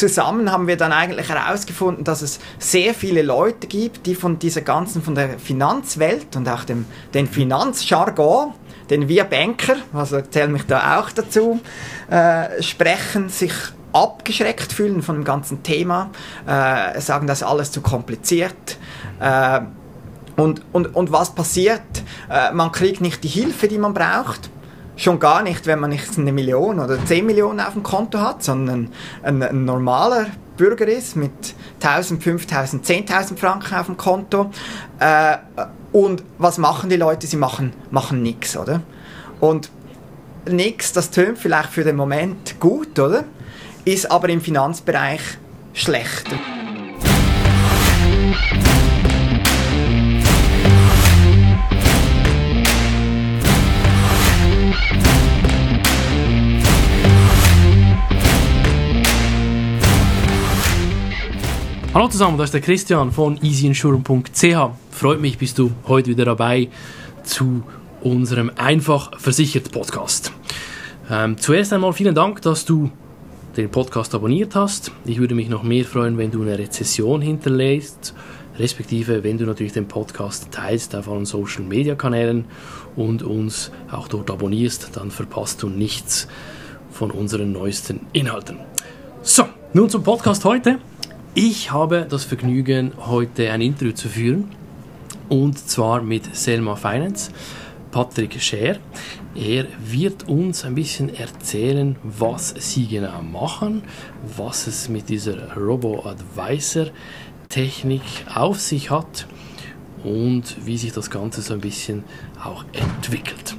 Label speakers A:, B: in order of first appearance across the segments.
A: zusammen haben wir dann eigentlich herausgefunden, dass es sehr viele Leute gibt, die von dieser ganzen, von der Finanzwelt und auch dem, den Finanzjargon, den wir Banker, also zähle mich da auch dazu, äh, sprechen, sich abgeschreckt fühlen von dem ganzen Thema, äh, sagen, das ist alles zu kompliziert. Äh, und, und, und was passiert? Äh, man kriegt nicht die Hilfe, die man braucht. Schon gar nicht, wenn man nicht eine Million oder 10 Millionen auf dem Konto hat, sondern ein, ein normaler Bürger ist mit 1000, 5000, 10.000 Franken auf dem Konto. Äh, und was machen die Leute? Sie machen, machen nichts, oder? Und nichts, das tönt vielleicht für den Moment gut, oder? Ist aber im Finanzbereich schlecht.
B: Hallo zusammen, das ist der Christian von easyinsurance.ch. Freut mich, bist du heute wieder dabei zu unserem Einfach versichert Podcast. Ähm, zuerst einmal vielen Dank, dass du den Podcast abonniert hast. Ich würde mich noch mehr freuen, wenn du eine Rezession hinterlässt, respektive wenn du natürlich den Podcast teilst auf allen Social Media Kanälen und uns auch dort abonnierst, dann verpasst du nichts von unseren neuesten Inhalten. So, nun zum Podcast heute. Ich habe das Vergnügen, heute ein Interview zu führen. Und zwar mit Selma Finance, Patrick Scher. Er wird uns ein bisschen erzählen, was sie genau machen, was es mit dieser Robo-Advisor-Technik auf sich hat und wie sich das Ganze so ein bisschen auch entwickelt.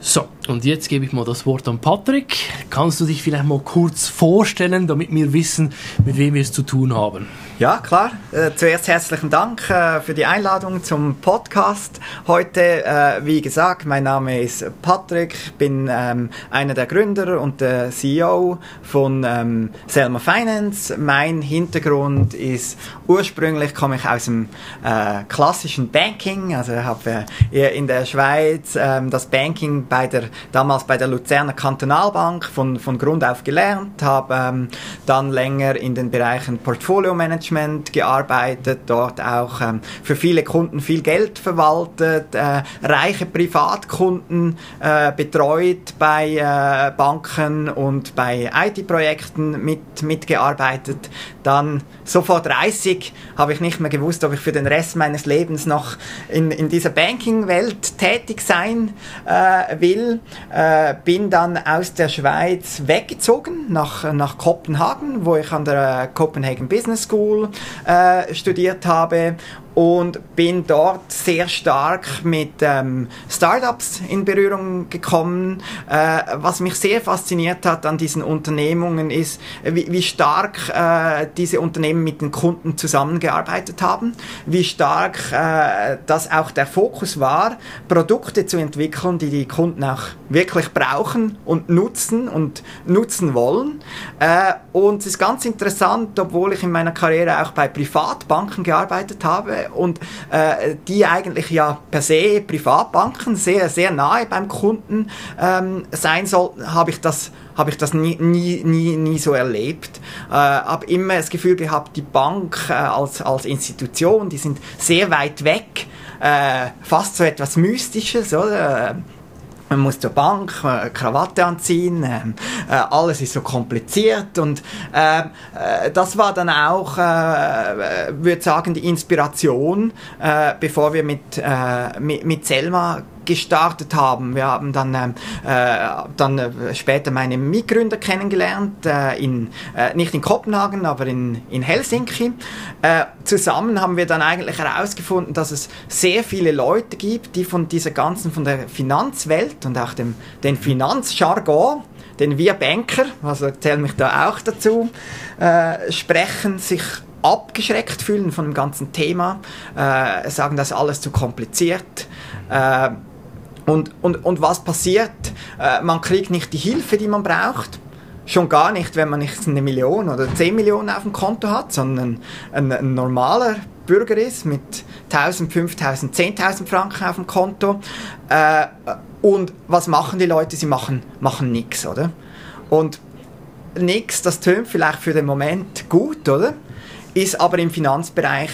B: So, und jetzt gebe ich mal das Wort an Patrick. Kannst du dich vielleicht mal kurz vorstellen, damit wir wissen, mit wem wir es zu tun haben?
A: Ja, klar. Äh, zuerst herzlichen Dank äh, für die Einladung zum Podcast. Heute, äh, wie gesagt, mein Name ist Patrick, bin ähm, einer der Gründer und der CEO von ähm, Selma Finance. Mein Hintergrund ist, ursprünglich komme ich aus dem äh, klassischen Banking, also habe äh, in der Schweiz ähm, das Banking bei der, damals bei der Luzerner Kantonalbank von, von Grund auf gelernt, habe ähm, dann länger in den Bereichen Portfolio Management gearbeitet, dort auch ähm, für viele Kunden viel Geld verwaltet, äh, reiche Privatkunden äh, betreut bei äh, Banken und bei IT-Projekten mit, mitgearbeitet. Dann sofort 30 habe ich nicht mehr gewusst, ob ich für den Rest meines Lebens noch in, in dieser Banking-Welt tätig sein äh, will. Äh, bin dann aus der Schweiz weggezogen nach, nach Kopenhagen, wo ich an der Copenhagen Business School School äh, studiert habe und bin dort sehr stark mit ähm, Startups in Berührung gekommen. Äh, was mich sehr fasziniert hat an diesen Unternehmungen ist, wie, wie stark äh, diese Unternehmen mit den Kunden zusammengearbeitet haben, wie stark äh, das auch der Fokus war, Produkte zu entwickeln, die die Kunden auch wirklich brauchen und nutzen und nutzen wollen. Äh, und es ist ganz interessant, obwohl ich in meiner Karriere auch bei Privatbanken gearbeitet habe, und äh, die eigentlich ja per se Privatbanken sehr, sehr nahe beim Kunden ähm, sein sollten, habe ich das habe ich das nie, nie, nie, nie so erlebt. Äh, habe immer das Gefühl gehabt, die Bank äh, als, als Institution, die sind sehr weit weg, äh, fast so etwas Mystisches, oder? Man muss zur Bank, äh, Krawatte anziehen, ähm, äh, alles ist so kompliziert und ähm, äh, das war dann auch, äh, würde sagen, die Inspiration, äh, bevor wir mit, äh, mit, mit Selma gestartet haben. Wir haben dann, ähm, äh, dann äh, später meine Mitgründer kennengelernt, äh, in, äh, nicht in Kopenhagen, aber in, in Helsinki. Äh, zusammen haben wir dann eigentlich herausgefunden, dass es sehr viele Leute gibt, die von dieser ganzen, von der Finanzwelt und auch dem, den Finanzjargon, den wir Banker, also zähle mich da auch dazu, äh, sprechen, sich abgeschreckt fühlen von dem ganzen Thema, äh, sagen, das ist alles zu kompliziert. Äh, und, und, und was passiert? Äh, man kriegt nicht die Hilfe, die man braucht. Schon gar nicht, wenn man nicht eine Million oder 10 Millionen auf dem Konto hat, sondern ein, ein normaler Bürger ist mit 1000, 5000, 10.000 Franken auf dem Konto. Äh, und was machen die Leute? Sie machen, machen nichts, oder? Und nichts, das tönt vielleicht für den Moment gut, oder? Ist aber im Finanzbereich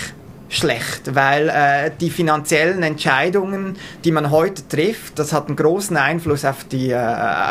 A: schlecht, weil äh, die finanziellen Entscheidungen, die man heute trifft, das hat einen großen Einfluss auf die, äh,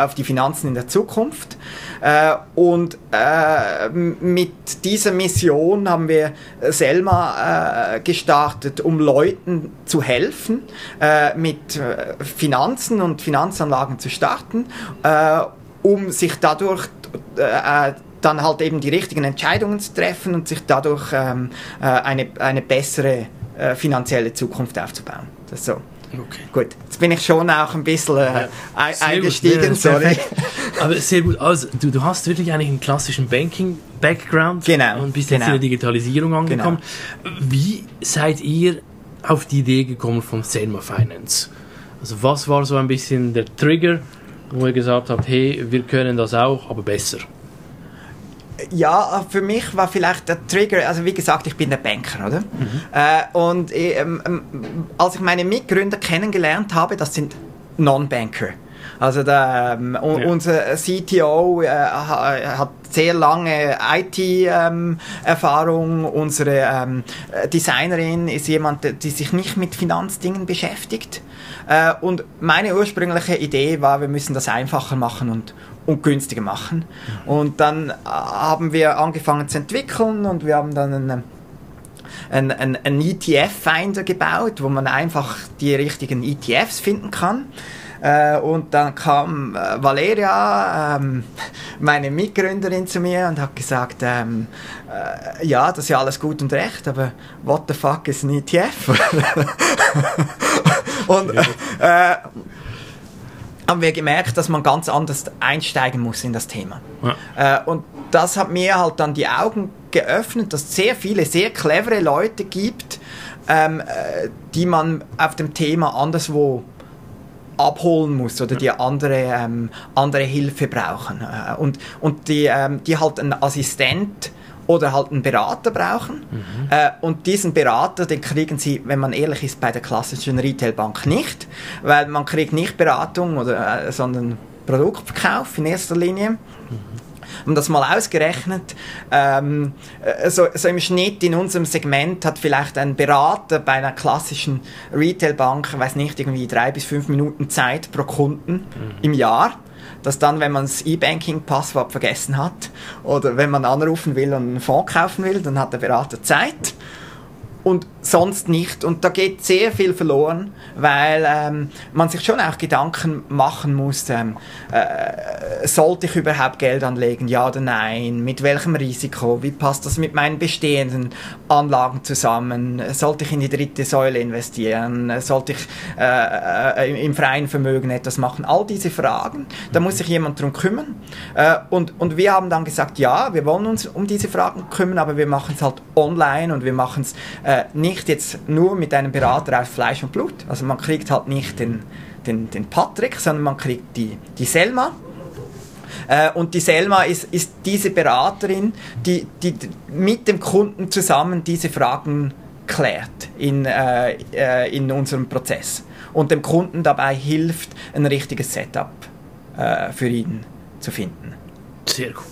A: auf die Finanzen in der Zukunft. Äh, und äh, mit dieser Mission haben wir Selma äh, gestartet, um Leuten zu helfen, äh, mit äh, Finanzen und Finanzanlagen zu starten, äh, um sich dadurch äh, dann halt eben die richtigen Entscheidungen zu treffen und sich dadurch ähm, äh, eine, eine bessere äh, finanzielle Zukunft aufzubauen. Das so. Okay. Gut, jetzt bin ich schon auch ein bisschen äh, ja, eingestiegen,
B: gut, ja, sorry. Aber sehr gut, also du, du hast wirklich eigentlich einen klassischen Banking-Background
A: genau,
B: und bist
A: genau.
B: jetzt in der Digitalisierung angekommen. Genau. Wie seid ihr auf die Idee gekommen von Selma Finance? Also was war so ein bisschen der Trigger, wo ihr gesagt habt, hey, wir können das auch, aber besser?
A: Ja, für mich war vielleicht der Trigger, also wie gesagt, ich bin der Banker, oder? Mhm. Äh, und ähm, ähm, als ich meine Mitgründer kennengelernt habe, das sind Non-Banker. Also der, ähm, ja. unser CTO äh, hat sehr lange IT-Erfahrung. Ähm, Unsere ähm, Designerin ist jemand, die sich nicht mit Finanzdingen beschäftigt. Äh, und meine ursprüngliche Idee war, wir müssen das einfacher machen und, und günstiger machen. Und dann äh, haben wir angefangen zu entwickeln und wir haben dann einen ein, ein, ein ETF-Finder gebaut, wo man einfach die richtigen ETFs finden kann. Äh, und dann kam äh, Valeria, ähm, meine Mitgründerin, zu mir und hat gesagt, ähm, äh, ja, das ist ja alles gut und recht, aber what the fuck ist ein ETF? und äh, haben wir gemerkt, dass man ganz anders einsteigen muss in das Thema. Ja. Äh, und das hat mir halt dann die Augen geöffnet, dass es sehr viele, sehr clevere Leute gibt, ähm, äh, die man auf dem Thema anderswo abholen muss oder die andere, ähm, andere Hilfe brauchen. Äh, und, und die, ähm, die halt einen Assistent oder halt einen Berater brauchen. Mhm. Äh, und diesen Berater, den kriegen sie, wenn man ehrlich ist, bei der klassischen Retailbank nicht, weil man kriegt nicht Beratung, oder, äh, sondern Produktverkauf in erster Linie. Mhm haben das mal ausgerechnet. Ähm, äh, so, so, im Schnitt in unserem Segment hat vielleicht ein Berater bei einer klassischen Retailbank, weiß nicht, irgendwie drei bis fünf Minuten Zeit pro Kunden mhm. im Jahr dass dann, wenn man das E-Banking-Passwort vergessen hat oder wenn man anrufen will und einen Fonds kaufen will, dann hat der Berater Zeit und sonst nicht. Und da geht sehr viel verloren, weil ähm, man sich schon auch Gedanken machen muss, ähm, äh, sollte ich überhaupt Geld anlegen, ja oder nein, mit welchem Risiko, wie passt das mit meinen bestehenden Anlagen zusammen, sollte ich in die dritte Säule investieren, sollte ich äh, äh, im freien Vermögen etwas machen, all diese Fragen, da muss sich jemand drum kümmern. Äh, und, und wir haben dann gesagt, ja, wir wollen uns um diese Fragen kümmern, aber wir machen es halt online und wir machen es äh, nicht jetzt nur mit einem Berater aus Fleisch und Blut. Also man kriegt halt nicht den, den, den Patrick, sondern man kriegt die, die Selma. Äh, und die Selma ist, ist diese Beraterin, die, die mit dem Kunden zusammen diese Fragen klärt in, äh, äh, in unserem Prozess und dem Kunden dabei hilft, ein richtiges Setup äh, für ihn zu finden.
B: Sehr gut.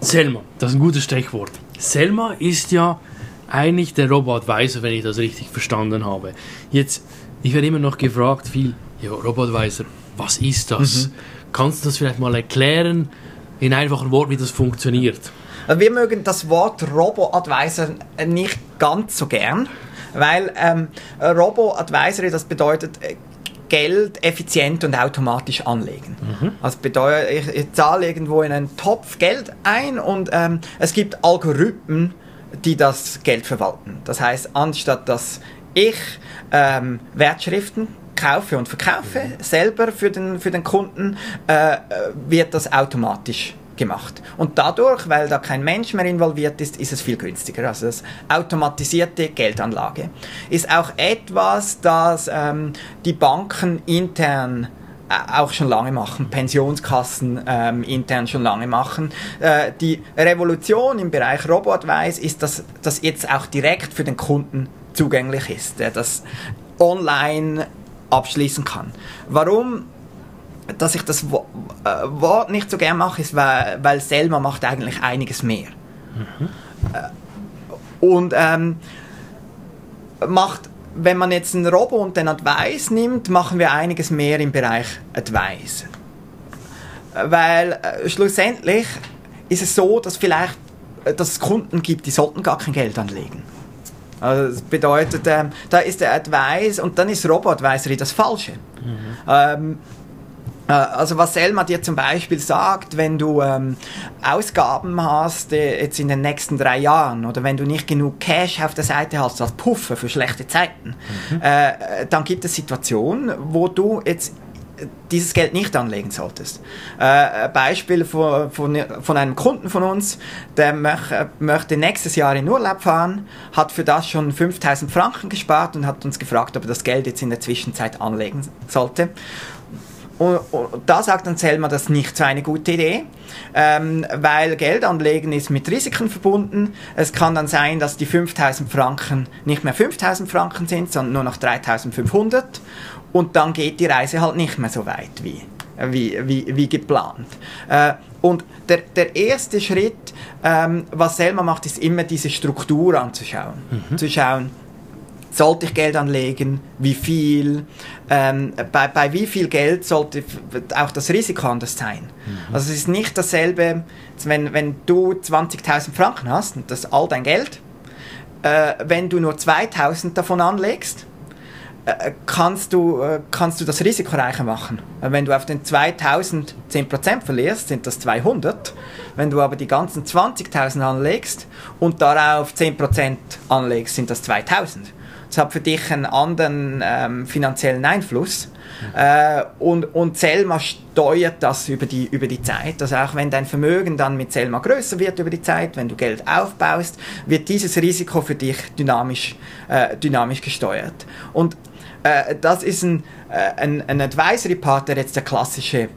B: Selma, das ist ein gutes Stichwort. Selma ist ja eigentlich der Robo-Advisor, wenn ich das richtig verstanden habe. Jetzt, ich werde immer noch gefragt, viel, ja, Robo-Advisor, was ist das? Mhm. Kannst du das vielleicht mal erklären, in einfachen Worten, wie das funktioniert?
A: Also wir mögen das Wort Robo-Advisor nicht ganz so gern, weil ähm, Robo-Advisory, das bedeutet, äh, Geld effizient und automatisch anlegen. Mhm. Also bedeutet, ich, ich, zahle irgendwo in einen Topf Geld ein und ähm, es gibt Algorithmen, die das Geld verwalten. Das heißt, anstatt dass ich ähm, Wertschriften kaufe und verkaufe, mhm. selber für den, für den Kunden, äh, wird das automatisch gemacht. Und dadurch, weil da kein Mensch mehr involviert ist, ist es viel günstiger. Also das automatisierte Geldanlage ist auch etwas, das ähm, die Banken intern äh, auch schon lange machen, Pensionskassen ähm, intern schon lange machen. Äh, die Revolution im Bereich Robotwise ist, dass das jetzt auch direkt für den Kunden zugänglich ist, der das online abschließen kann. Warum dass ich das äh, Wort nicht so gern mache, ist, weil, weil Selma macht eigentlich einiges mehr. Mhm. Äh, und ähm, macht, wenn man jetzt einen Robo und den Advice nimmt, machen wir einiges mehr im Bereich Advice. Weil äh, schlussendlich ist es so, dass vielleicht äh, dass es Kunden gibt, die sollten gar kein Geld anlegen. Also das bedeutet, ähm, da ist der Advice und dann ist Robo-Advisory das Falsche. Mhm. Ähm, äh, also was Selma dir zum Beispiel sagt, wenn du ähm, Ausgaben hast äh, jetzt in den nächsten drei Jahren oder wenn du nicht genug Cash auf der Seite hast als Puffer für schlechte Zeiten, mhm. äh, dann gibt es Situationen, wo du jetzt dieses Geld nicht anlegen solltest. Äh, Beispiel von, von, von, einem Kunden von uns, der möch, möchte nächstes Jahr in Urlaub fahren, hat für das schon 5000 Franken gespart und hat uns gefragt, ob er das Geld jetzt in der Zwischenzeit anlegen sollte. Und, und, da sagt dann Selma, das ist nicht so eine gute Idee, ähm, weil Geld anlegen ist mit Risiken verbunden. Es kann dann sein, dass die 5000 Franken nicht mehr 5000 Franken sind, sondern nur noch 3500 und dann geht die Reise halt nicht mehr so weit wie, wie, wie, wie geplant. Äh, und der, der erste Schritt, ähm, was Selma macht, ist immer diese Struktur anzuschauen. Mhm. Zu schauen, sollte ich Geld anlegen, wie viel, ähm, bei, bei wie viel Geld sollte auch das Risiko anders sein. Mhm. Also es ist nicht dasselbe, wenn, wenn du 20.000 Franken hast, und das ist all dein Geld, äh, wenn du nur 2.000 davon anlegst, äh, kannst du, äh, kannst du das risikoreicher machen. Äh, wenn du auf den 2000 10% verlierst, sind das 200. Wenn du aber die ganzen 20.000 anlegst und darauf 10% anlegst, sind das 2000. Das hat für dich einen anderen ähm, finanziellen Einfluss. Äh, und, und Selma steuert das über die, über die Zeit. Also auch wenn dein Vermögen dann mit Selma größer wird über die Zeit, wenn du Geld aufbaust, wird dieses Risiko für dich dynamisch, äh, dynamisch gesteuert. Und äh, das ist ein, äh, ein, ein Advisory-Part, der jetzt der klassische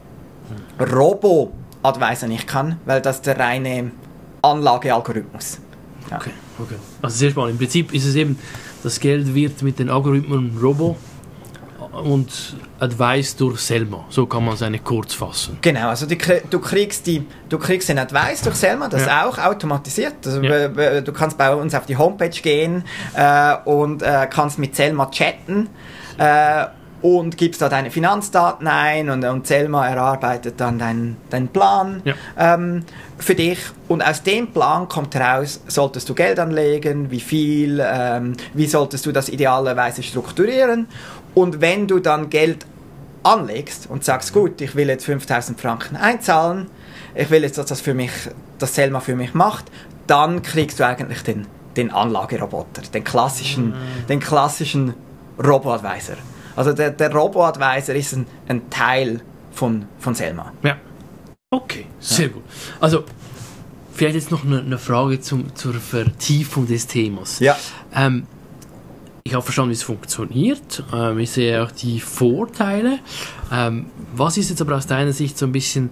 A: Robo-Advisor nicht kann, weil das der reine Anlagealgorithmus.
B: Ja. Okay, okay. Also sehr spannend. Im Prinzip ist es eben, das Geld wird mit den Algorithmen Robo und Advice durch Selma. So kann man es eigentlich kurz fassen.
A: Genau, also die, du, kriegst die, du kriegst den Advice durch Selma, das ja. ist auch automatisiert. Also ja. Du kannst bei uns auf die Homepage gehen äh, und äh, kannst mit Selma chatten äh, und gibst da deine Finanzdaten ein und, und Selma erarbeitet dann deinen dein Plan ja. ähm, für dich und aus dem Plan kommt heraus, solltest du Geld anlegen, wie viel, ähm, wie solltest du das idealerweise strukturieren und wenn du dann Geld anlegst und sagst, gut, ich will jetzt 5000 Franken einzahlen, ich will jetzt, dass das für mich, das Selma für mich macht, dann kriegst du eigentlich den, den Anlageroboter, den klassischen, mhm. den klassischen Robo-Advisor. Also der, der Robo-Advisor ist ein, ein, Teil von, von Selma.
B: Ja. Okay, sehr ja. gut. Also vielleicht jetzt noch eine, eine Frage zum, zur Vertiefung des Themas.
A: Ja.
B: Ähm, ich habe verstanden, wie es funktioniert. Ähm, ich sehe auch die Vorteile. Ähm, was ist jetzt aber aus deiner Sicht so ein bisschen,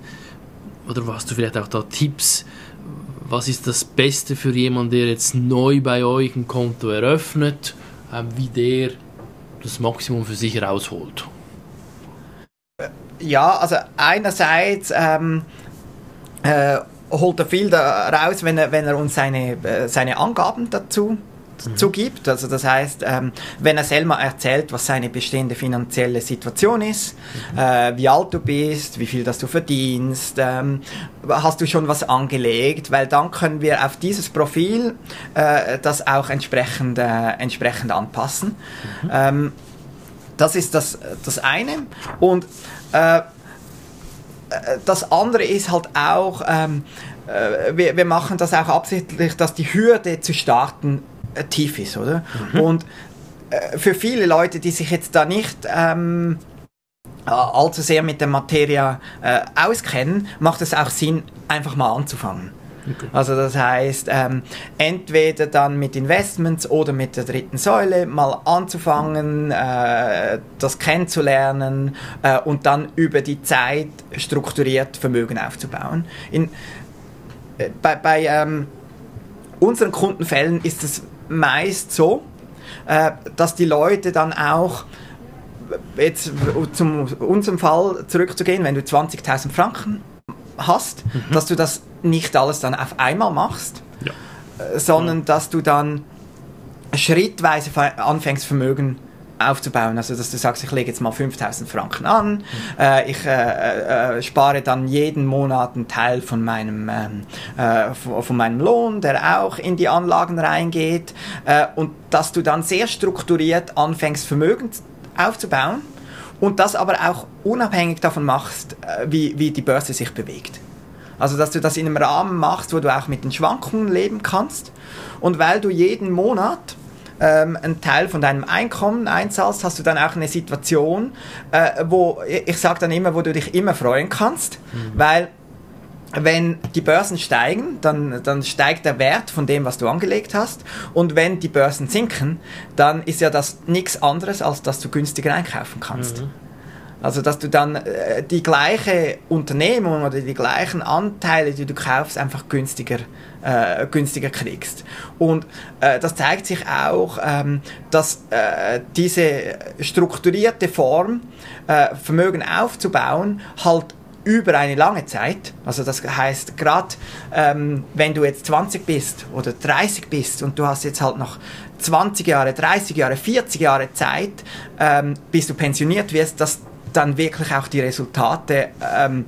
B: oder hast du vielleicht auch da Tipps, was ist das Beste für jemanden, der jetzt neu bei euch ein Konto eröffnet, ähm, wie der das Maximum für sich rausholt?
A: Ja, also einerseits ähm, äh, holt er viel raus, wenn er, wenn er uns seine, äh, seine Angaben dazu dazu gibt. Also das heißt, ähm, wenn er selber erzählt, was seine bestehende finanzielle Situation ist, mhm. äh, wie alt du bist, wie viel das du verdienst, ähm, hast du schon was angelegt, weil dann können wir auf dieses Profil äh, das auch entsprechend, äh, entsprechend anpassen. Mhm. Ähm, das ist das, das eine. Und das andere ist halt auch, wir, wir machen das auch absichtlich, dass die Hürde zu starten tief ist, oder? Mhm. Und äh, für viele Leute, die sich jetzt da nicht ähm, allzu sehr mit der Materie äh, auskennen, macht es auch Sinn, einfach mal anzufangen. Okay. Also das heißt, ähm, entweder dann mit Investments oder mit der dritten Säule mal anzufangen, äh, das kennenzulernen äh, und dann über die Zeit strukturiert Vermögen aufzubauen. In, äh, bei bei ähm, unseren Kundenfällen ist es meist so, äh, dass die Leute dann auch jetzt zum unserem Fall zurückzugehen, wenn du 20.000 Franken hast, mhm. dass du das nicht alles dann auf einmal machst, ja. Äh, sondern dass du dann schrittweise anfängst, Vermögen aufzubauen. Also, dass du sagst, ich lege jetzt mal 5000 Franken an, äh, ich äh, äh, spare dann jeden Monat einen Teil von meinem, ähm, äh, von meinem Lohn, der auch in die Anlagen reingeht äh, und dass du dann sehr strukturiert anfängst, Vermögen aufzubauen und das aber auch unabhängig davon machst, äh, wie, wie die Börse sich bewegt. Also, dass du das in einem Rahmen machst, wo du auch mit den Schwankungen leben kannst und weil du jeden Monat ähm, einen Teil von deinem Einkommen einzahlst, hast du dann auch eine Situation, äh, wo, ich sage dann immer, wo du dich immer freuen kannst, mhm. weil wenn die Börsen steigen, dann, dann steigt der Wert von dem, was du angelegt hast. Und wenn die Börsen sinken, dann ist ja das nichts anderes, als dass du günstiger einkaufen kannst. Mhm. Also dass du dann äh, die gleiche Unternehmung oder die gleichen Anteile, die du kaufst, einfach günstiger, äh, günstiger kriegst. Und äh, das zeigt sich auch, ähm, dass äh, diese strukturierte Form, äh, Vermögen aufzubauen, halt über eine lange Zeit, also das heißt gerade ähm, wenn du jetzt 20 bist oder 30 bist und du hast jetzt halt noch 20 Jahre, 30 Jahre, 40 Jahre Zeit, ähm, bis du pensioniert wirst, dass dann wirklich auch die Resultate ähm,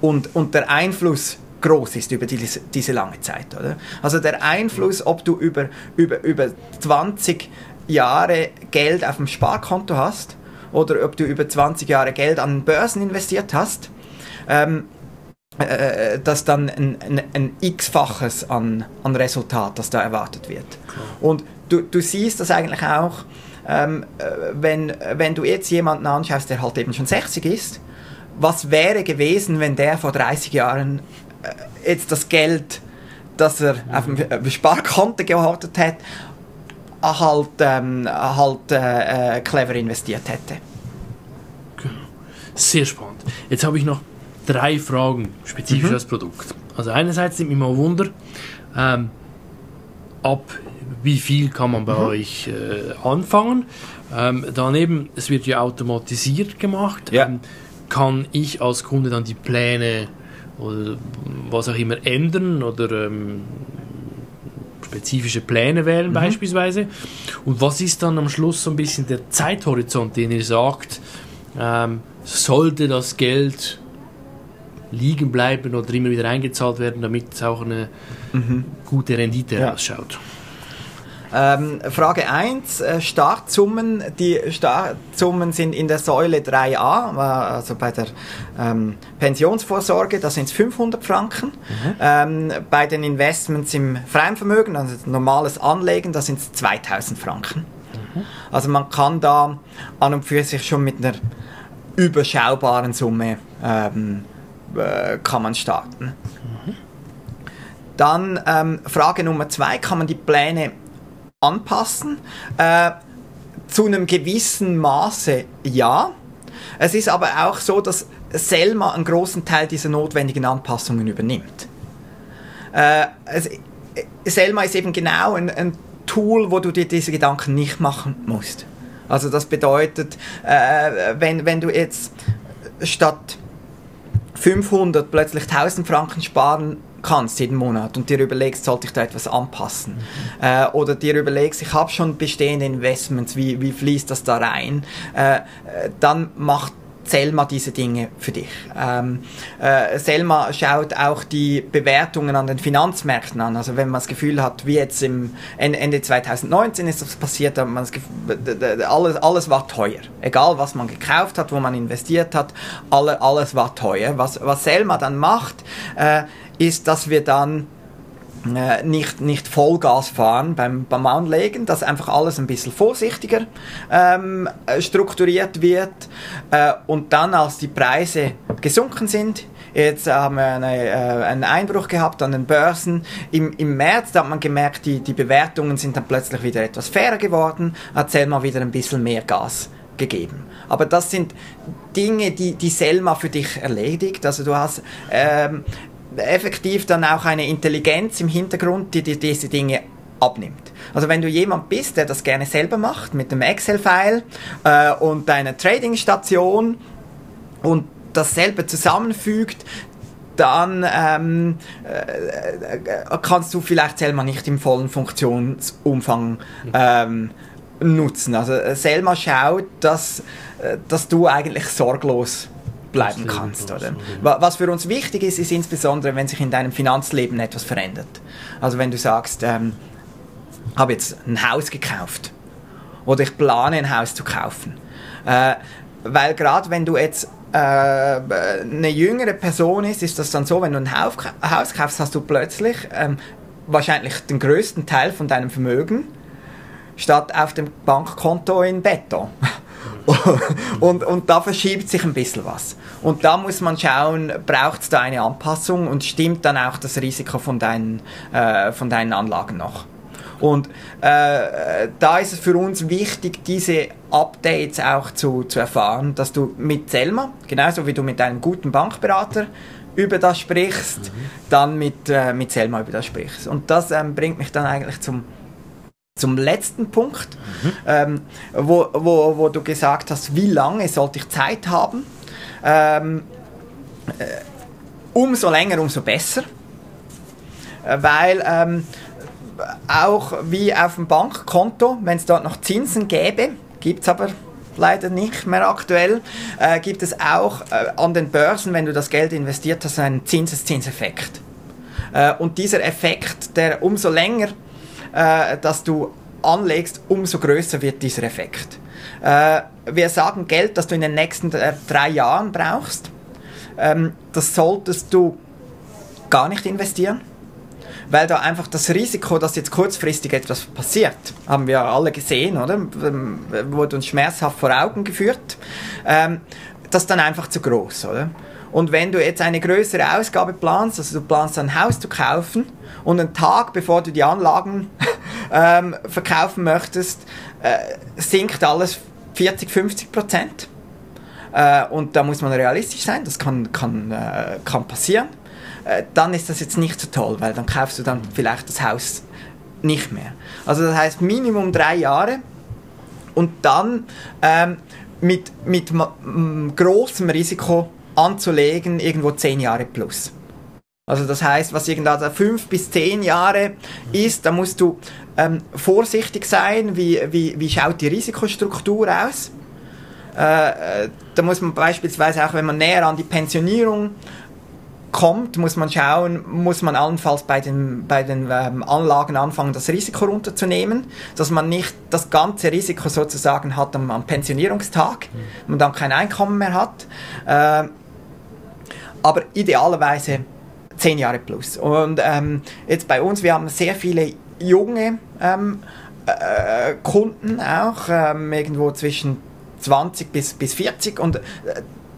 A: und, und der Einfluss groß ist über diese, diese lange Zeit. Oder? Also der Einfluss, ob du über, über, über 20 Jahre Geld auf dem Sparkonto hast oder ob du über 20 Jahre Geld an Börsen investiert hast, ähm, äh, dass dann ein, ein, ein x-faches an, an Resultat, das da erwartet wird. Und du, du siehst das eigentlich auch, ähm, äh, wenn, wenn du jetzt jemanden anschaust, der halt eben schon 60 ist, was wäre gewesen, wenn der vor 30 Jahren äh, jetzt das Geld, das er auf dem Sparkonto gehortet hat, halt, ähm, halt äh, äh, clever investiert hätte.
B: Sehr spannend. Jetzt habe ich noch drei Fragen spezifisch mhm. das Produkt. Also einerseits nimmt mich mal Wunder, ähm, ab wie viel kann man bei mhm. euch äh, anfangen. Ähm, daneben, es wird ja automatisiert gemacht. Ja. Ähm, kann ich als Kunde dann die Pläne oder was auch immer ändern oder ähm, spezifische Pläne wählen mhm. beispielsweise? Und was ist dann am Schluss so ein bisschen der Zeithorizont, den ihr sagt, ähm, sollte das Geld liegen bleiben oder immer wieder eingezahlt werden, damit es auch eine mhm. gute Rendite ja. ausschaut?
A: Ähm, Frage 1, äh, Startsummen. Die Startsummen sind in der Säule 3a, äh, also bei der ähm, Pensionsvorsorge, da sind es 500 Franken. Mhm. Ähm, bei den Investments im freien Vermögen, also normales Anlegen, da sind es 2000 Franken. Mhm. Also man kann da an und für sich schon mit einer überschaubaren Summe ähm, äh, kann man starten. Mhm. Dann ähm, Frage Nummer zwei, kann man die Pläne anpassen. Äh, zu einem gewissen Maße ja. Es ist aber auch so, dass Selma einen großen Teil dieser notwendigen Anpassungen übernimmt. Äh, es, Selma ist eben genau ein, ein, Tool, wo du dir diese Gedanken nicht machen musst. Also das bedeutet, äh, wenn, wenn du jetzt statt 500 plötzlich 1000 Franken sparen kannst jeden Monat und dir überlegst, sollte ich da etwas anpassen? Mhm. Äh, oder dir überlegst, ich habe schon bestehende Investments, wie, wie fließt das da rein? Äh, dann macht Selma diese Dinge für dich. Ähm, äh, Selma schaut auch die Bewertungen an den Finanzmärkten an. Also wenn man das Gefühl hat, wie jetzt im Ende 2019 ist das passiert, man das Gefühl, alles, alles war teuer. Egal was man gekauft hat, wo man investiert hat, alle, alles war teuer. Was, was Selma dann macht, äh, ist, dass wir dann äh, nicht, nicht Vollgas fahren beim, beim Anlegen, dass einfach alles ein bisschen vorsichtiger ähm, strukturiert wird äh, und dann, als die Preise gesunken sind, Jetzt haben wir eine, äh, einen Einbruch gehabt an den Börsen. Im, im März da hat man gemerkt, die, die Bewertungen sind dann plötzlich wieder etwas fairer geworden, hat Selma wieder ein bisschen mehr Gas gegeben. Aber das sind Dinge, die, die Selma für dich erledigt. Also du hast ähm, effektiv dann auch eine Intelligenz im Hintergrund, die dir diese Dinge abnimmt. Also wenn du jemand bist, der das gerne selber macht, mit einem Excel-File äh, und deiner Trading-Station und das selber zusammenfügt, dann ähm, äh, äh, kannst du vielleicht Selma nicht im vollen Funktionsumfang ähm, nutzen. Also äh, Selma schaut, dass, äh, dass du eigentlich sorglos bleiben kannst. Oder? Was für uns wichtig ist, ist insbesondere, wenn sich in deinem Finanzleben etwas verändert. Also wenn du sagst, ähm, habe jetzt ein Haus gekauft oder ich plane ein Haus zu kaufen. Äh, weil gerade wenn du jetzt äh, eine jüngere Person ist, ist das dann so, wenn du ein Haus kaufst, hast du plötzlich ähm, wahrscheinlich den größten Teil von deinem Vermögen statt auf dem Bankkonto in Beton. und, und da verschiebt sich ein bisschen was. Und da muss man schauen, braucht es da eine Anpassung und stimmt dann auch das Risiko von deinen, äh, von deinen Anlagen noch. Und äh, da ist es für uns wichtig, diese Updates auch zu, zu erfahren, dass du mit Selma, genauso wie du mit einem guten Bankberater über das sprichst, mhm. dann mit, äh, mit Selma über das sprichst. Und das ähm, bringt mich dann eigentlich zum, zum letzten Punkt, mhm. ähm, wo, wo, wo du gesagt hast, wie lange sollte ich Zeit haben? Ähm, äh, umso länger, umso besser. Äh, weil ähm, auch wie auf dem Bankkonto, wenn es dort noch Zinsen gäbe, gibt es aber leider nicht mehr aktuell, äh, gibt es auch äh, an den Börsen, wenn du das Geld investiert hast, einen Zinseszinseffekt. Äh, und dieser Effekt, der umso länger, äh, dass du anlegst, umso größer wird dieser Effekt. Äh, wir sagen Geld, das du in den nächsten äh, drei Jahren brauchst, ähm, das solltest du gar nicht investieren weil da einfach das Risiko, dass jetzt kurzfristig etwas passiert, haben wir alle gesehen, oder? Ähm, wurde uns schmerzhaft vor Augen geführt. Ähm, das ist dann einfach zu groß, oder? Und wenn du jetzt eine größere Ausgabe planst, also du planst ein Haus zu kaufen und einen Tag bevor du die Anlagen ähm, verkaufen möchtest, äh, sinkt alles 40, 50 Prozent. Äh, und da muss man realistisch sein, das kann, kann, äh, kann passieren. Äh, dann ist das jetzt nicht so toll, weil dann kaufst du dann vielleicht das Haus nicht mehr. Also das heißt Minimum drei Jahre und dann ähm, mit, mit großem Risiko anzulegen, irgendwo zehn Jahre plus. Also das heißt, was irgendwann fünf bis zehn Jahre ist, da musst du ähm, vorsichtig sein, wie, wie, wie schaut die Risikostruktur aus. Äh, äh da muss man beispielsweise auch, wenn man näher an die Pensionierung kommt, muss man schauen, muss man allenfalls bei den, bei den ähm, Anlagen anfangen, das Risiko runterzunehmen, dass man nicht das ganze Risiko sozusagen hat am, am Pensionierungstag, mhm. man dann kein Einkommen mehr hat. Äh, aber idealerweise zehn Jahre plus. Und ähm, jetzt bei uns, wir haben sehr viele junge ähm, äh, Kunden auch, ähm, irgendwo zwischen 20 bis, bis 40 und äh,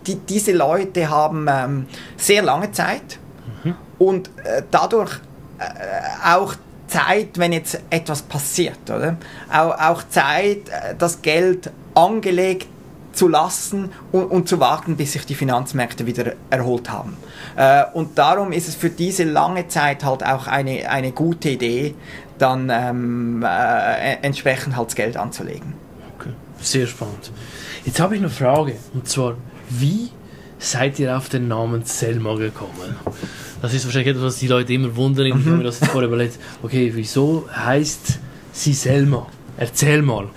A: die, diese Leute haben ähm, sehr lange Zeit mhm. und äh, dadurch äh, auch Zeit, wenn jetzt etwas passiert, oder? Auch, auch Zeit, äh, das Geld angelegt zu lassen und, und, zu warten, bis sich die Finanzmärkte wieder erholt haben. Äh, und darum ist es für diese lange Zeit halt auch eine, eine gute Idee, dann ähm, äh, entsprechend halt das Geld anzulegen.
B: Okay. Sehr spannend. Jetzt habe ich eine Frage, und zwar, wie seid ihr auf den Namen Selma gekommen? Das ist wahrscheinlich etwas, was die Leute immer wundern. Ich habe mir das vorher überlegt, okay, wieso heißt sie Selma? Erzähl mal.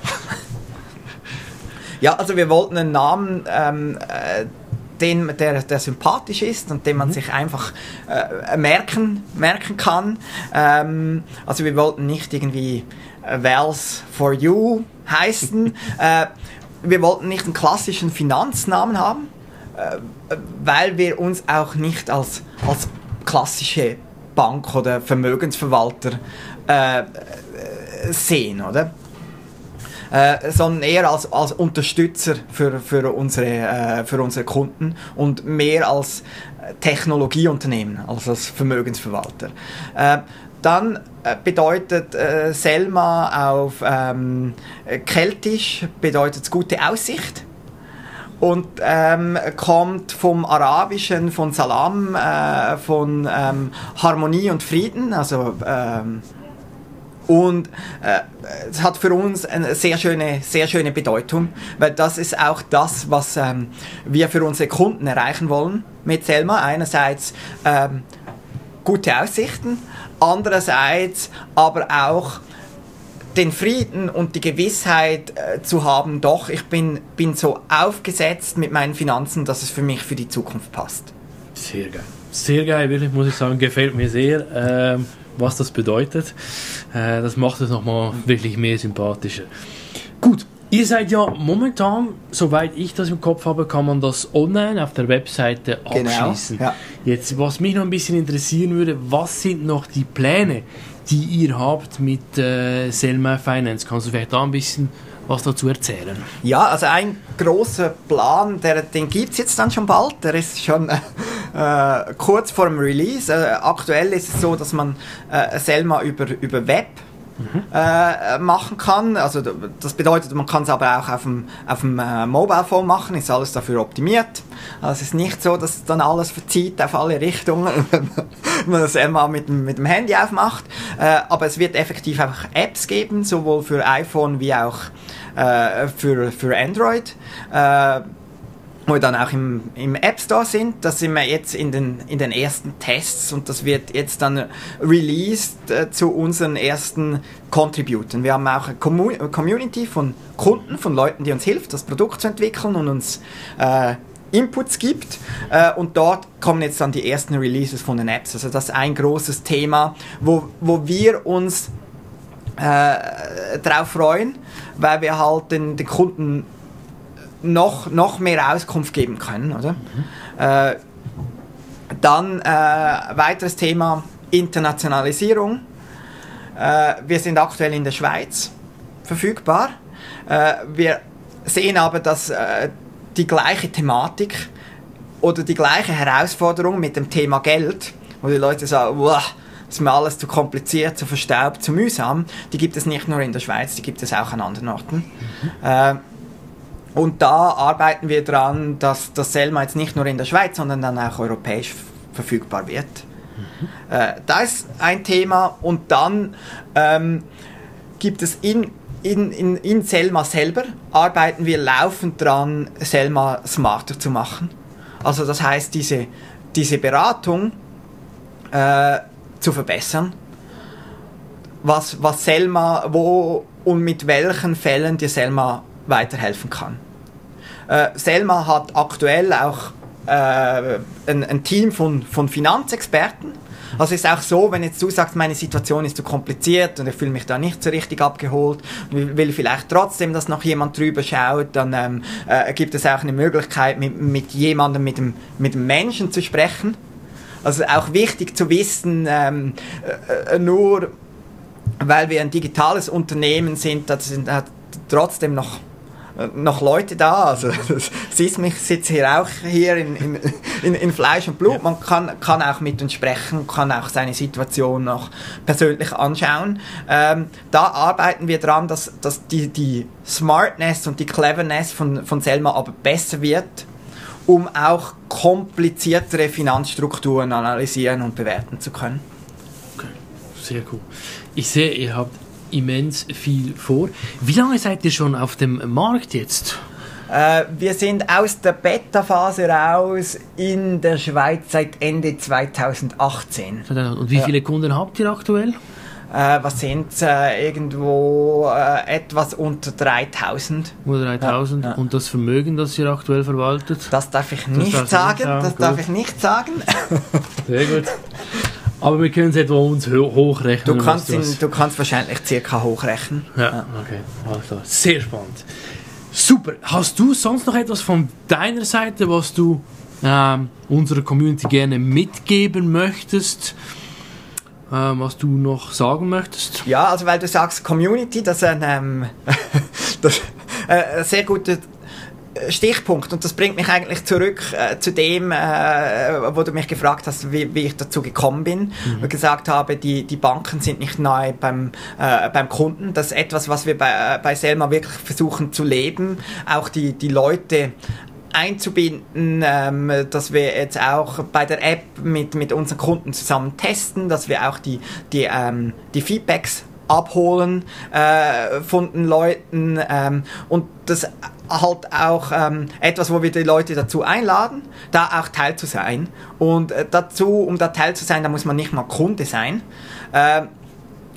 A: Ja, also wir wollten einen Namen, ähm, äh, den, der, der sympathisch ist und den man mhm. sich einfach äh, merken, merken kann. Ähm, also wir wollten nicht irgendwie äh, Wells for You heißen. äh, wir wollten nicht einen klassischen Finanznamen haben, äh, weil wir uns auch nicht als, als klassische Bank oder Vermögensverwalter sehen, oder? Äh, sondern eher als, als Unterstützer für, für, unsere, äh, für unsere Kunden und mehr als Technologieunternehmen als als Vermögensverwalter. Äh, dann äh, bedeutet äh, Selma auf ähm, Keltisch bedeutet gute Aussicht und ähm, kommt vom Arabischen, von Salam, äh, von ähm, Harmonie und Frieden, also ähm, Und äh, es hat für uns eine sehr schöne, sehr schöne Bedeutung, weil das ist auch das, was ähm, wir für unsere Kunden erreichen wollen mit Selma. Einerseits ähm, gute Aussichten, andererseits aber auch den Frieden und die Gewissheit äh, zu haben, doch, ich bin, bin so aufgesetzt mit meinen Finanzen, dass es für mich für die Zukunft passt.
B: Sehr geil. Sehr geil, wirklich, muss ich sagen, gefällt mir sehr, ähm, was das bedeutet. Äh, das macht es nochmal wirklich mehr sympathischer. Gut, Ihr seid ja momentan, soweit ich das im Kopf habe, kann man das online auf der Webseite genau, abschließen. Genau, ja. Jetzt, was mich noch ein bisschen interessieren würde, was sind noch die Pläne, die ihr habt mit äh, Selma Finance? Kannst du vielleicht da ein bisschen was dazu erzählen?
A: Ja, also ein großer Plan, der, den gibt es jetzt dann schon bald. Der ist schon äh, kurz vor dem Release. Äh, aktuell ist es so, dass man äh, Selma über, über Web Mhm. Äh, machen kann. Also das bedeutet, man kann es aber auch auf dem, auf dem äh, Mobile Phone machen, ist alles dafür optimiert. Also es ist nicht so, dass dann alles verzieht auf alle Richtungen, wenn man das einmal mit dem, mit dem Handy aufmacht. Äh, aber es wird effektiv einfach Apps geben, sowohl für iPhone wie auch äh, für, für Android. Äh, wo dann auch im, im App Store sind. Da sind wir jetzt in den, in den ersten Tests und das wird jetzt dann released äh, zu unseren ersten Contributen. Wir haben auch eine Community von Kunden, von Leuten, die uns hilft, das Produkt zu entwickeln und uns äh, Inputs gibt äh, und dort kommen jetzt dann die ersten Releases von den Apps. Also das ist ein großes Thema, wo, wo wir uns äh, darauf freuen, weil wir halt den, den Kunden noch, noch mehr Auskunft geben können. Oder? Mhm. Äh, dann äh, weiteres Thema Internationalisierung. Äh, wir sind aktuell in der Schweiz verfügbar. Äh, wir sehen aber, dass äh, die gleiche Thematik oder die gleiche Herausforderung mit dem Thema Geld, wo die Leute sagen, wow, ist mir alles zu kompliziert, zu verstaubt, zu mühsam, die gibt es nicht nur in der Schweiz, die gibt es auch an anderen Orten. Mhm. Äh, und da arbeiten wir daran, dass das Selma jetzt nicht nur in der Schweiz, sondern dann auch europäisch verfügbar wird. Mhm. Äh, da ist ein Thema und dann ähm, gibt es in, in, in, in Selma selber, arbeiten wir laufend daran, Selma smarter zu machen. Also das heißt, diese, diese Beratung äh, zu verbessern. Was, was Selma, wo und mit welchen Fällen dir Selma weiterhelfen kann. Äh, Selma hat aktuell auch äh, ein, ein, Team von, von Finanzexperten. Also ist auch so, wenn jetzt du sagst, meine Situation ist zu kompliziert und ich fühle mich da nicht so richtig abgeholt und will vielleicht trotzdem, dass noch jemand drüber schaut, dann ähm, äh, gibt es auch eine Möglichkeit, mit, mit jemandem, mit dem, mit dem Menschen zu sprechen. Also auch wichtig zu wissen, ähm, äh, äh nur weil wir ein digitales Unternehmen sind, das sind hat trotzdem noch noch Leute da. Also, siehst mich, sitze hier auch hier in, in, in, Fleisch und Blut. Man kann, kann auch mit uns sprechen, kann auch seine Situation noch persönlich anschauen. Ähm, da arbeiten wir dran, dass, dass die, die Smartness und die Cleverness von, von Selma aber besser wird, um auch kompliziertere Finanzstrukturen analysieren und bewerten zu können.
B: Okay, sehr cool. Ich sehe, ihr habt immens viel vor. Wie lange seid ihr schon auf dem Markt jetzt?
A: Äh, wir sind aus der Beta-Phase raus in der Schweiz seit Ende 2018.
B: Und wie viele ja. Kunden habt ihr aktuell?
A: Äh, was sind äh, irgendwo äh, etwas unter 3000.
B: Unter 3000. Ja, ja. Und das Vermögen, das ihr aktuell verwaltet?
A: Das darf ich nicht das sagen. Das Gut. darf ich nicht sagen.
B: Sehr gut. Aber wir können es etwa uns hochrechnen.
A: Du kannst, in, du kannst wahrscheinlich circa hochrechnen.
B: Ja, ja. okay. Also, sehr spannend. Super. Hast du sonst noch etwas von deiner Seite, was du ähm, unserer Community gerne mitgeben möchtest? Ähm, was du noch sagen möchtest?
A: Ja, also weil du sagst Community, das ist ein, ähm, das, äh, sehr gute Stichpunkt und das bringt mich eigentlich zurück äh, zu dem, äh, wo du mich gefragt hast, wie, wie ich dazu gekommen bin mhm. und gesagt habe, die, die Banken sind nicht nahe beim, äh, beim Kunden. Das ist etwas, was wir bei, äh, bei Selma wirklich versuchen zu leben, auch die, die Leute einzubinden, ähm, dass wir jetzt auch bei der App mit, mit unseren Kunden zusammen testen, dass wir auch die, die, ähm, die Feedbacks abholen äh, von den Leuten ähm, und das halt auch ähm, etwas, wo wir die Leute dazu einladen, da auch Teil zu sein. Und äh, dazu, um da Teil zu sein, da muss man nicht mal Kunde sein, äh,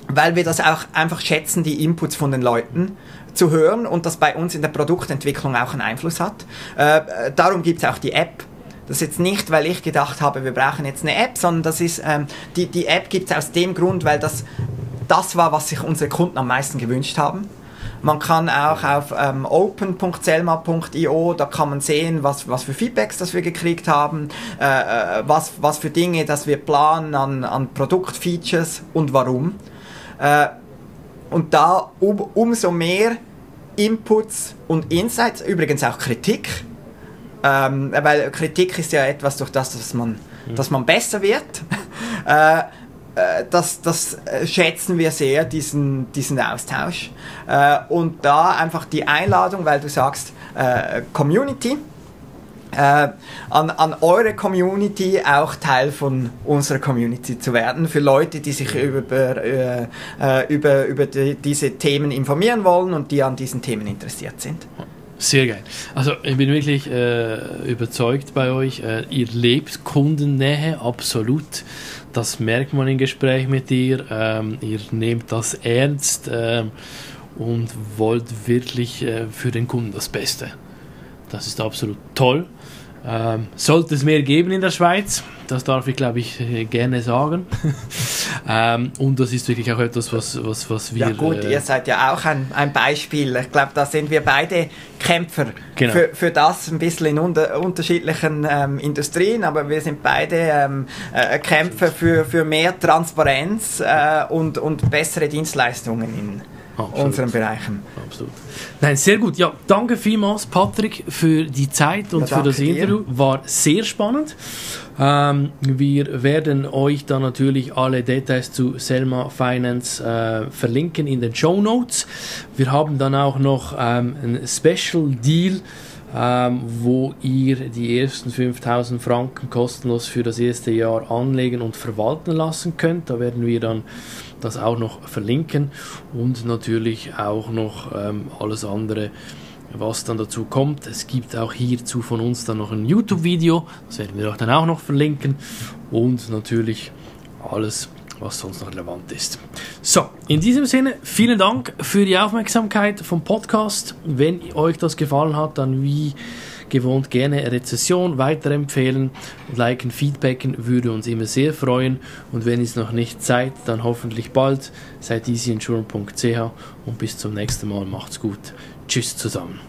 A: weil wir das auch einfach schätzen, die Inputs von den Leuten zu hören und das bei uns in der Produktentwicklung auch einen Einfluss hat. Äh, darum gibt es auch die App. Das ist jetzt nicht, weil ich gedacht habe, wir brauchen jetzt eine App, sondern das ist, ähm, die, die App gibt es aus dem Grund, weil das das war, was sich unsere Kunden am meisten gewünscht haben. Man kann auch auf ähm, open.selma.io, da kann man sehen, was, was für Feedbacks das wir gekriegt haben, äh, äh, was, was für Dinge, dass wir planen an, an Produktfeatures und warum. Äh, und da um, umso mehr Inputs und Insights, übrigens auch Kritik, ähm, weil Kritik ist ja etwas, durch das dass man, mhm. dass man besser wird. äh, äh, das, das äh, schätzen wir sehr, diesen, diesen Austausch. Äh, und da einfach die Einladung, weil du sagst, Community, an, an eure Community auch Teil von unserer Community zu werden, für Leute, die sich über, äh, über, über die, diese Themen informieren wollen und die an diesen Themen interessiert sind.
B: Sehr geil. Also ich bin wirklich äh, überzeugt bei euch. Äh, ihr lebt Kundennähe, absolut. Das merkt man im Gespräch mit dir. Ähm, ihr nehmt das ernst ähm, und wollt wirklich äh, für den Kunden das Beste. Das ist absolut toll. Ähm, sollte es mehr geben in der Schweiz, das darf ich glaube ich äh, gerne sagen. ähm, und das ist wirklich auch etwas, was, was, was wir.
A: Ja, gut, äh, ihr seid ja auch ein, ein Beispiel. Ich glaube, da sind wir beide Kämpfer genau. für, für das, ein bisschen in unter, unterschiedlichen ähm, Industrien, aber wir sind beide ähm, äh, Kämpfer für, für mehr Transparenz äh, und, und bessere Dienstleistungen in Absolut. unseren Bereichen.
B: Absolut. Nein, sehr gut. Ja, danke vielmals, Patrick, für die Zeit und ja, für das Interview. Dir. War sehr spannend. Ähm, wir werden euch dann natürlich alle Details zu Selma Finance äh, verlinken in den Show Notes. Wir haben dann auch noch ähm, ein Special Deal. Ähm, wo ihr die ersten 5000 Franken kostenlos für das erste Jahr anlegen und verwalten lassen könnt. Da werden wir dann das auch noch verlinken und natürlich auch noch ähm, alles andere was dann dazu kommt. Es gibt auch hierzu von uns dann noch ein YouTube-Video, das werden wir dann auch noch verlinken und natürlich alles, was sonst noch relevant ist. So, in diesem Sinne, vielen Dank für die Aufmerksamkeit vom Podcast. Wenn euch das gefallen hat, dann wie gewohnt gerne Rezession weiterempfehlen, liken, feedbacken, würde uns immer sehr freuen. Und wenn es noch nicht seid, dann hoffentlich bald. Seid easyinsurance.ch und bis zum nächsten Mal. Macht's gut. Tschüss zusammen.